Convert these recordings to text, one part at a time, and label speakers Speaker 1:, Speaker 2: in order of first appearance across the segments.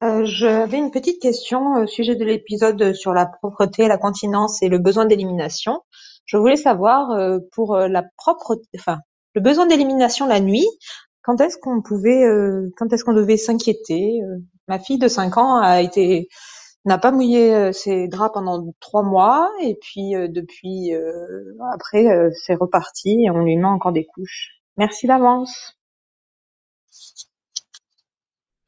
Speaker 1: j'avais une petite question au sujet de l'épisode sur la propreté, la continence et le besoin d'élimination. Je voulais savoir euh, pour euh, la propre, enfin le besoin d'élimination la nuit, quand est-ce qu'on pouvait, euh, quand est-ce qu'on devait s'inquiéter Ma fille de 5 ans a été n'a pas mouillé ses draps pendant trois mois et puis depuis après c'est reparti et on lui met encore des couches. Merci d'avance.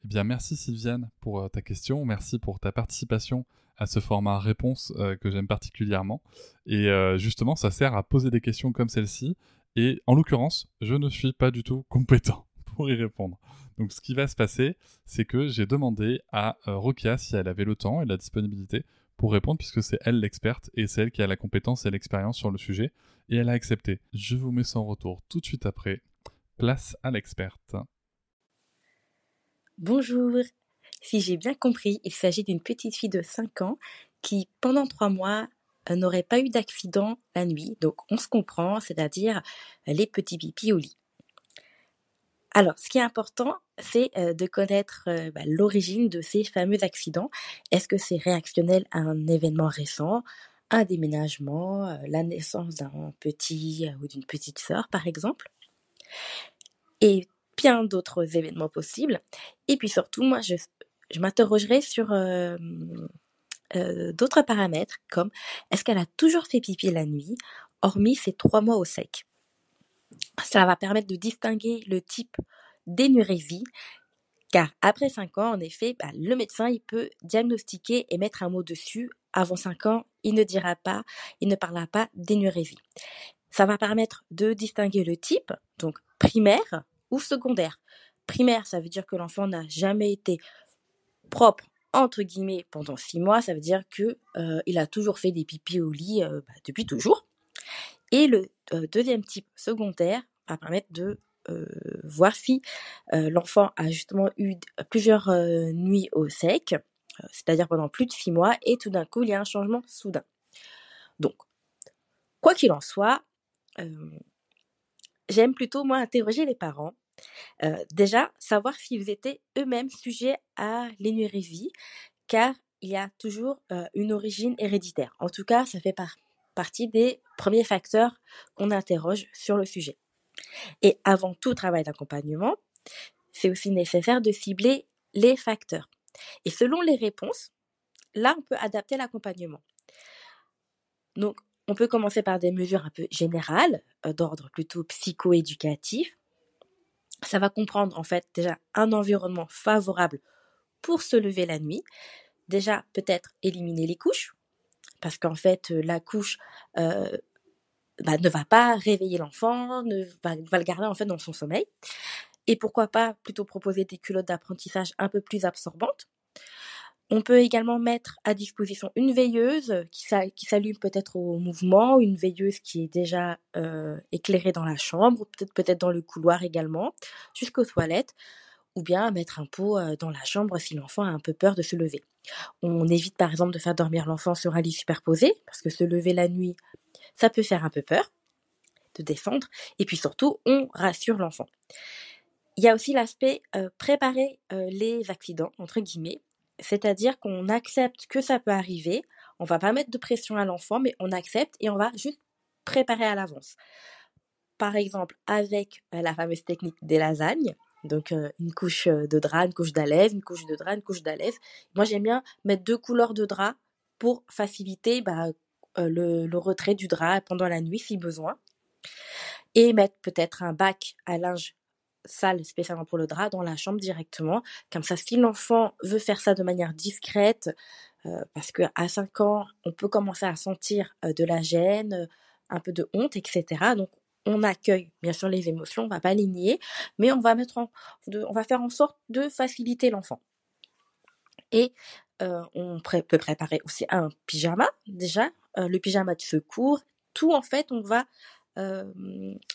Speaker 2: Eh bien, merci Sylviane pour ta question, merci pour ta participation à ce format réponse euh, que j'aime particulièrement. Et euh, justement, ça sert à poser des questions comme celle-ci. Et en l'occurrence, je ne suis pas du tout compétent pour y répondre. Donc ce qui va se passer, c'est que j'ai demandé à euh, Rokia si elle avait le temps et la disponibilité pour répondre, puisque c'est elle l'experte et c'est elle qui a la compétence et l'expérience sur le sujet, et elle a accepté. Je vous mets son retour tout de suite après. Place à l'experte.
Speaker 3: Bonjour, si j'ai bien compris, il s'agit d'une petite fille de 5 ans qui, pendant 3 mois, euh, n'aurait pas eu d'accident la nuit. Donc on se comprend, c'est-à-dire euh, les petits pipis au lit. Alors, ce qui est important, c'est euh, de connaître bah, l'origine de ces fameux accidents. Est-ce que c'est réactionnel à un événement récent, un déménagement, la naissance d'un petit ou d'une petite sœur, par exemple? Et bien d'autres événements possibles. Et puis surtout, moi, je, m'interrogerai sur euh, euh, d'autres paramètres comme est-ce qu'elle a toujours fait pipi la nuit, hormis ces trois mois au sec? Cela va permettre de distinguer le type d'énurésie, car après 5 ans, en effet, bah, le médecin il peut diagnostiquer et mettre un mot dessus. Avant 5 ans, il ne dira pas, il ne parlera pas d'énurésie. Ça va permettre de distinguer le type, donc primaire ou secondaire. Primaire, ça veut dire que l'enfant n'a jamais été propre entre guillemets pendant six mois, ça veut dire que euh, il a toujours fait des pipis au lit euh, bah, depuis toujours. Et le euh, deuxième type secondaire va permettre de voir si l'enfant a justement eu plusieurs nuits au sec, c'est-à-dire pendant plus de six mois, et tout d'un coup il y a un changement soudain. Donc, quoi qu'il en soit, j'aime plutôt moi interroger les parents déjà, savoir s'ils étaient eux-mêmes sujets à l'énurésie, car il y a toujours une origine héréditaire. En tout cas, ça fait partie des premiers facteurs qu'on interroge sur le sujet. Et avant tout travail d'accompagnement, c'est aussi nécessaire de cibler les facteurs. Et selon les réponses, là, on peut adapter l'accompagnement. Donc, on peut commencer par des mesures un peu générales, d'ordre plutôt psycho-éducatif, ça va comprendre en fait déjà un environnement favorable pour se lever la nuit. Déjà peut-être éliminer les couches, parce qu'en fait euh, la couche euh, bah, ne va pas réveiller l'enfant, ne va, va, le garder en fait dans son sommeil. Et pourquoi pas plutôt proposer des culottes d'apprentissage un peu plus absorbantes on peut également mettre à disposition une veilleuse qui, s'allume peut-être au mouvement, une veilleuse qui est déjà euh, éclairée dans la chambre, peut-être peut-être dans le couloir également, jusqu'aux toilettes, ou bien mettre un pot euh, dans la chambre si l'enfant a un peu peur de se lever. On évite par exemple de faire dormir l'enfant sur un lit superposé, parce que se lever la nuit, Ça peut faire un peu peur de descendre. Et puis surtout, on rassure l'enfant. Il y a aussi l'aspect euh, préparer les accidents, entre guillemets. C'est-à-dire qu'on accepte que ça peut arriver. On va pas mettre de pression à l'enfant, mais on accepte et on va juste préparer à l'avance. Par exemple, avec euh, la fameuse technique des lasagnes, donc une couche de drap, une couche d'alaise, une couche de drap, une couche d'alaise. Moi, j'aime bien mettre deux couleurs de drap pour faciliter bah, le, retrait du drap pendant la nuit si besoin. Et mettre peut-être un bac à linge sale spécialement pour le drap dans la chambre directement. Comme ça, si l'enfant veut faire ça de manière discrète, euh, parce qu'à 5 ans, on peut commencer à sentir euh, de la gêne, un peu de honte, etc. Donc, on accueille bien sûr les émotions, on va pas les nier, mais on va mettre on va faire en sorte de faciliter l'enfant. Et euh, on peut préparer aussi un pyjama déjà, le pyjama de secours. Tout en fait, on va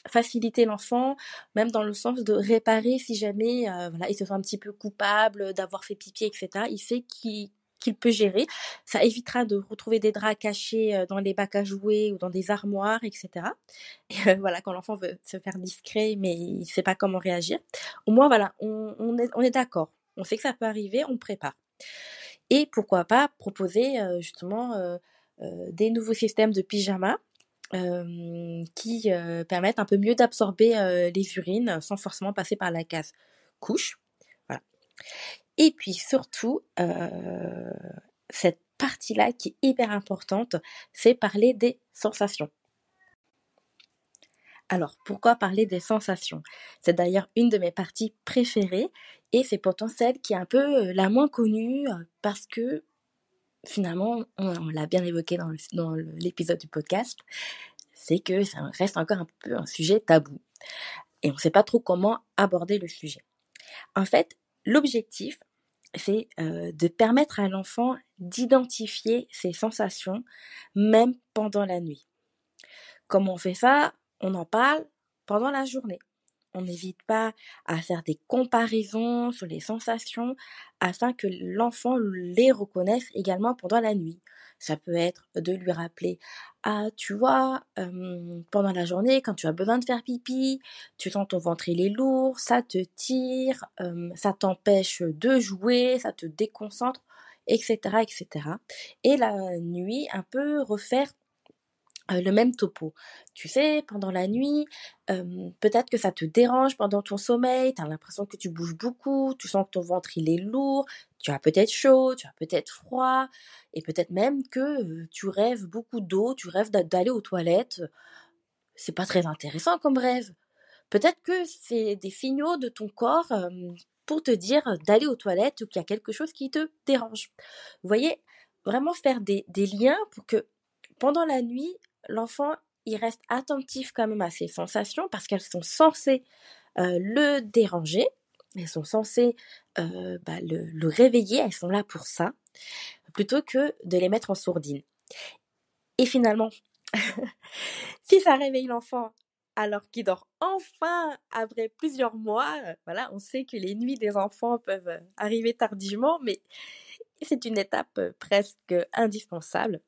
Speaker 3: faciliter l'enfant, même dans le sens de réparer si jamais voilà, il se sent un petit peu coupable d'avoir fait pipi, etc. Il sait qu'il peut gérer. Ça évitera de retrouver des draps cachés dans les bacs à jouets ou dans des armoires, etc. Et voilà, quand l'enfant veut se faire discret, mais il ne sait pas comment réagir. Au moins, voilà, on est d'accord. On sait que ça peut arriver, on prépare. Et pourquoi pas proposer justement des nouveaux systèmes de pyjama qui permettent un peu mieux d'absorber les urines sans forcément passer par la case couche. Voilà. Et puis surtout, cette partie-là qui est hyper importante, c'est parler des sensations. Alors, pourquoi parler des sensations? C'est d'ailleurs une de mes parties préférées et c'est pourtant celle qui est un peu la moins connue parce que finalement, on, l'a bien évoqué dans l'épisode du podcast, c'est que ça reste encore un peu un sujet tabou. Et on ne sait pas trop comment aborder le sujet. En fait, l'objectif, c'est euh, de permettre à l'enfant d'identifier ses sensations, même pendant la nuit. Comment on fait ça? On en parle pendant la journée on n'hésite pas à faire des comparaisons sur les sensations afin que l'enfant les reconnaisse également pendant la nuit. Ça peut être de lui rappeler Ah, tu vois, pendant la journée, quand tu as besoin de faire pipi, tu sens ton ventre il est lourd, ça te tire, ça t'empêche de jouer, ça te déconcentre, etc., etc. Et la nuit, un peu refaire le même topo. Tu sais, pendant la nuit, peut-être que ça te dérange pendant ton sommeil, tu as l'impression que tu bouges beaucoup, tu sens que ton ventre il est lourd, tu as peut-être chaud, tu as peut-être froid, et peut-être même que tu rêves beaucoup d'eau, tu rêves d'aller aux toilettes. C'est pas très intéressant comme rêve. Peut-être que c'est des signaux de ton corps pour te dire d'aller aux toilettes ou qu'il y a quelque chose qui te dérange. Vous voyez, vraiment faire des liens pour que pendant la nuit, l'enfant, il reste attentif quand même à ses sensations parce qu'elles sont censées le déranger, elles sont censées bah, le, réveiller, elles sont là pour ça, plutôt que de les mettre en sourdine. Et finalement, si ça réveille l'enfant alors qu'il dort enfin après plusieurs mois, voilà, on sait que les nuits des enfants peuvent arriver tardivement, mais c'est une étape presque indispensable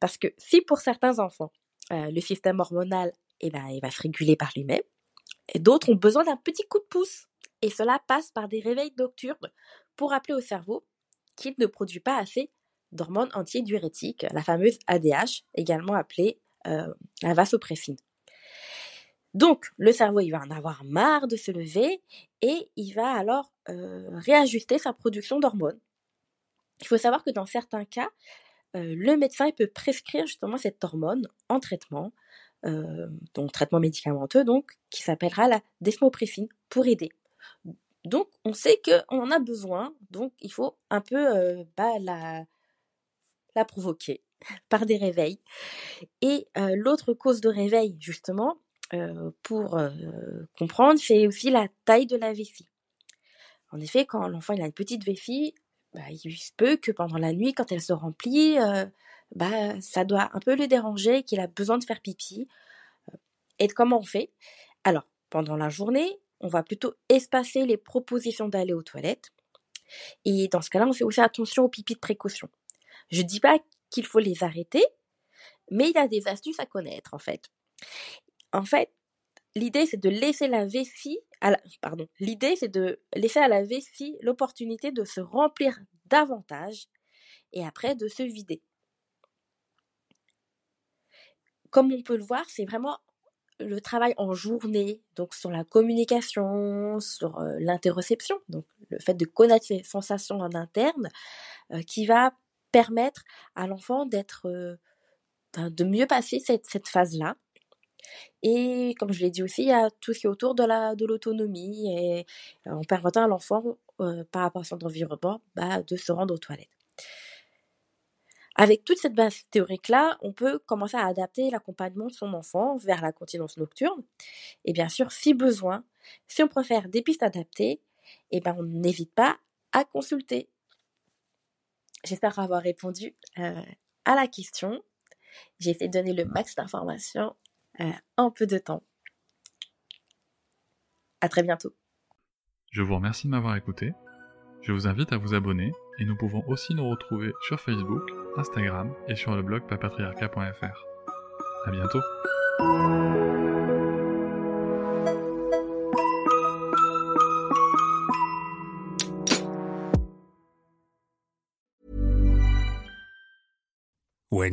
Speaker 3: parce que si pour certains enfants, le système hormonal, eh ben, va se réguler par lui-même, d'autres ont besoin d'un petit coup de pouce. Et cela passe par des réveils nocturnes pour rappeler au cerveau qu'il ne produit pas assez d'hormones antidiurétiques, la fameuse ADH, également appelée la vasopressine. Donc, le cerveau, il va en avoir marre de se lever et il va alors réajuster sa production d'hormones il faut savoir que dans certains cas, le médecin peut prescrire justement cette hormone en traitement, donc traitement médicamenteux, donc qui s'appellera la desmopressine pour aider. Donc on sait qu'on en a besoin, donc il faut un peu bah, la, provoquer par des réveils. Et l'autre cause de réveil, justement, pour comprendre, c'est aussi la taille de la vessie. En effet, quand l'enfant a une petite vessie, bah, il se peut que pendant la nuit, quand elle se remplit, bah, ça doit un peu le déranger, qu'il a besoin de faire pipi. Et comment on fait Alors, pendant la journée, on va plutôt espacer les propositions d'aller aux toilettes. Et dans ce cas-là, on fait aussi attention aux pipis de précaution. Je ne dis pas qu'il faut les arrêter, Mais il y a des astuces à connaître, en fait. En fait, l'idée, c'est de laisser la vessie, à la, pardon, l'idée, c'est de laisser à la vessie l'opportunité de se remplir davantage et après de se vider. Comme on peut le voir, c'est vraiment le travail en journée, donc sur la communication, sur l'interoception, donc le fait de connaître ses sensations en interne, qui va permettre à l'enfant d'être, de mieux passer cette phase-là. Et comme je l'ai dit aussi, il y a tout ce qui est autour de la de l'autonomie et en permettant à l'enfant, par rapport à son environnement, bah, de se rendre aux toilettes. Avec toute cette base théorique-là, on peut commencer à adapter l'accompagnement de son enfant vers la continence nocturne. Et bien sûr, si besoin, si on préfère des pistes adaptées, eh ben on n'hésite pas à consulter. J'espère avoir répondu euh, à la question. J'ai essayé de donner le max d'informations euh, en peu de temps. À très bientôt.
Speaker 2: Je vous remercie de m'avoir écouté. Je vous invite à vous abonner et nous pouvons aussi nous retrouver sur Facebook, Instagram et sur le blog papatriarca.fr. À bientôt.